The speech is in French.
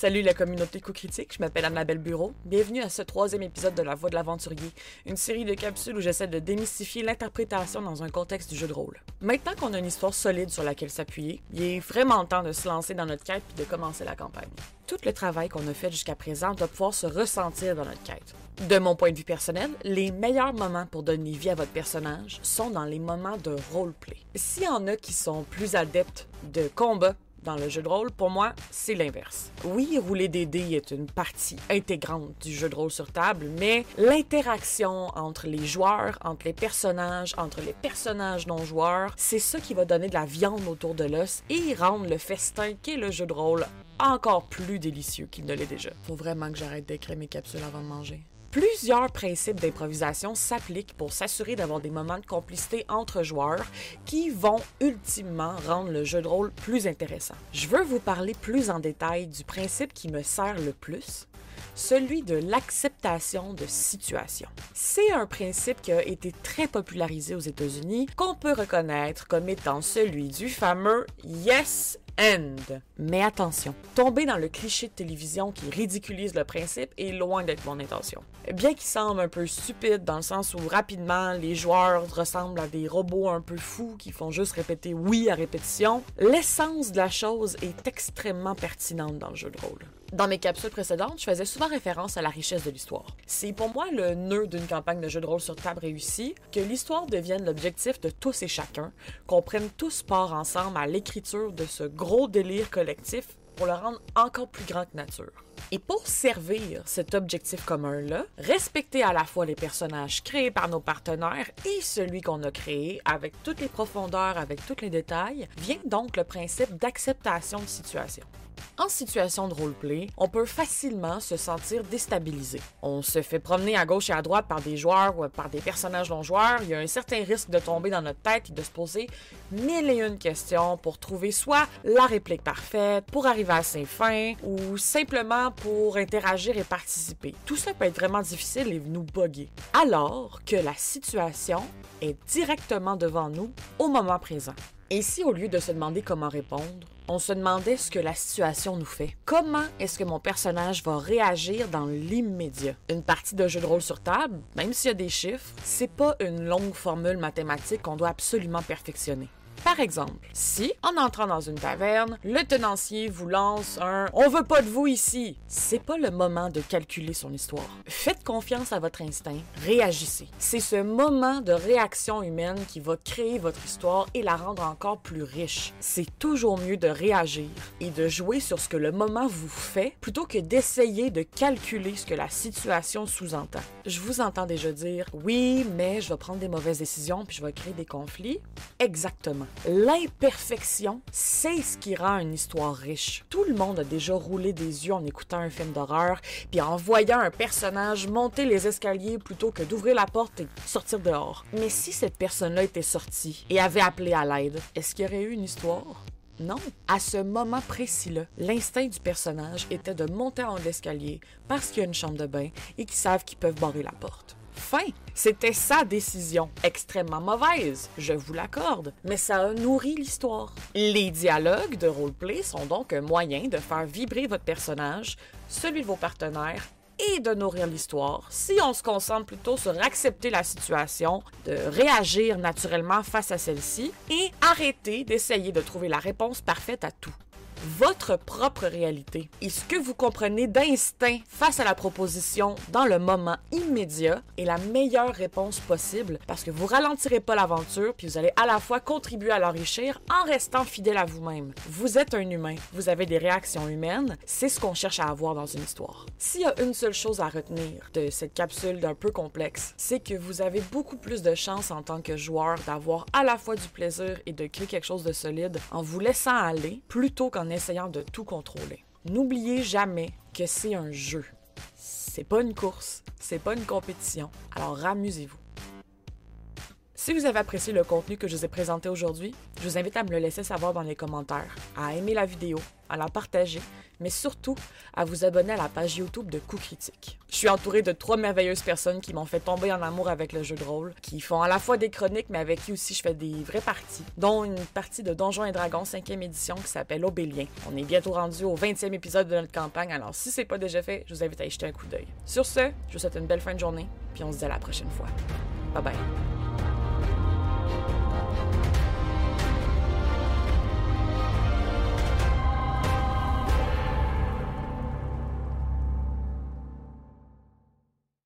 Salut la communauté co-critique, je m'appelle Annabelle Bureau. Bienvenue à ce troisième épisode de La Voix de l'Aventurier, une série de capsules où j'essaie de démystifier l'interprétation dans un contexte du jeu de rôle. Maintenant qu'on a une histoire solide sur laquelle s'appuyer, il est vraiment temps de se lancer dans notre quête et de commencer la campagne. Tout le travail qu'on a fait jusqu'à présent doit pouvoir se ressentir dans notre quête. De mon point de vue personnel, les meilleurs moments pour donner vie à votre personnage sont dans les moments de roleplay. S'il y en a qui sont plus adeptes de combat, dans le jeu de rôle, pour moi, c'est l'inverse. Oui, rouler des dés est une partie intégrante du jeu de rôle sur table, mais l'interaction entre les joueurs, entre les personnages, entre les personnages non joueurs, c'est ça qui va donner de la viande autour de l'os et rendre le festin qu'est le jeu de rôle encore plus délicieux qu'il ne l'est déjà. Faut vraiment que j'arrête d'écrire mes capsules avant de manger. Plusieurs principes d'improvisation s'appliquent pour s'assurer d'avoir des moments de complicité entre joueurs qui vont ultimement rendre le jeu de rôle plus intéressant. Je veux vous parler plus en détail du principe qui me sert le plus, celui de l'acceptation de situation. C'est un principe qui a été très popularisé aux États-Unis, qu'on peut reconnaître comme étant celui du fameux Yes Mais attention, tomber dans le cliché de télévision qui ridiculise le principe est loin d'être mon intention. Bien qu'il semble un peu stupide dans le sens où rapidement les joueurs ressemblent à des robots un peu fous qui font juste répéter oui à répétition, l'essence de la chose est extrêmement pertinente dans le jeu de rôle. Dans mes capsules précédentes, je faisais souvent référence à la richesse de l'histoire. C'est pour moi le nœud d'une campagne de jeu de rôle sur table réussie, que l'histoire devienne l'objectif de tous et chacun, qu'on prenne tous part ensemble à l'écriture de ce gros délire collectif pour le rendre encore plus grand que nature. Et pour servir cet objectif commun-là, respecter à la fois les personnages créés par nos partenaires et celui qu'on a créé avec toutes les profondeurs, avec tous les détails, vient donc le principe d'acceptation de situation. En situation de roleplay, on peut facilement se sentir déstabilisé. On se fait promener à gauche et à droite par des joueurs ou par des personnages non joueurs. Il y a un certain risque de tomber dans notre tête et de se poser mille et une questions pour trouver soit la réplique parfaite, pour arriver à ses fins ou simplement pour interagir et participer. Tout ça peut être vraiment difficile et nous boguer. Alors que la situation est directement devant nous au moment présent. Et si au lieu de se demander comment répondre, on se demandait ce que la situation nous fait. Comment est-ce que mon personnage va réagir dans l'immédiat? Une partie de jeu de rôle sur table, même s'il y a des chiffres, c'est pas une longue formule mathématique qu'on doit absolument perfectionner. Par exemple, si, en entrant dans une taverne, le tenancier vous lance un On veut pas de vous ici, c'est pas le moment de calculer son histoire. Faites confiance à votre instinct, réagissez. C'est ce moment de réaction humaine qui va créer votre histoire et la rendre encore plus riche. C'est toujours mieux de réagir et de jouer sur ce que le moment vous fait plutôt que d'essayer de calculer ce que la situation sous-entend. Je vous entends déjà dire Oui, mais je vais prendre des mauvaises décisions puis je vais créer des conflits. Exactement. L'imperfection, c'est ce qui rend une histoire riche. Tout le monde a déjà roulé des yeux en écoutant un film d'horreur, puis en voyant un personnage monter les escaliers plutôt que d'ouvrir la porte et sortir dehors. Mais si cette personne-là était sortie et avait appelé à l'aide, est-ce qu'il y aurait eu une histoire? Non. À ce moment précis-là, l'instinct du personnage était de monter en l'escalier parce qu'il y a une chambre de bain et qu'ils savent qu'ils peuvent barrer la porte. Fin. C'était sa décision. Extrêmement mauvaise, je vous l'accorde, mais ça a nourri l'histoire. Les dialogues de roleplay sont donc un moyen de faire vibrer votre personnage, celui de vos partenaires et de nourrir l'histoire si on se concentre plutôt sur accepter la situation, de réagir naturellement face à celle-ci et arrêter d'essayer de trouver la réponse parfaite à tout votre propre réalité et ce que vous comprenez d'instinct face à la proposition dans le moment immédiat est la meilleure réponse possible parce que vous ralentirez pas l'aventure puis vous allez à la fois contribuer à l'enrichir en restant fidèle à vous-même. Vous êtes un humain, vous avez des réactions humaines, c'est ce qu'on cherche à avoir dans une histoire. S'il y a une seule chose à retenir de cette capsule d'un peu complexe, c'est que vous avez beaucoup plus de chances en tant que joueur d'avoir à la fois du plaisir et de créer quelque chose de solide en vous laissant aller plutôt qu'en essayant de tout contrôler. N'oubliez jamais que c'est un jeu. C'est pas une course, c'est pas une compétition. Alors amusez-vous. Si vous avez apprécié le contenu que je vous ai présenté aujourd'hui, je vous invite à me le laisser savoir dans les commentaires, à aimer la vidéo, à la partager, mais surtout à vous abonner à la page YouTube de Coup Critique. Je suis entourée de trois merveilleuses personnes qui m'ont fait tomber en amour avec le jeu de rôle, qui font à la fois des chroniques, mais avec qui aussi je fais des vraies parties, dont une partie de Donjons et Dragons 5e édition qui s'appelle Obélien. On est bientôt rendu au 20e épisode de notre campagne, alors si c'est pas déjà fait, je vous invite à y jeter un coup d'œil. Sur ce, je vous souhaite une belle fin de journée, puis on se dit à la prochaine fois. Bye bye.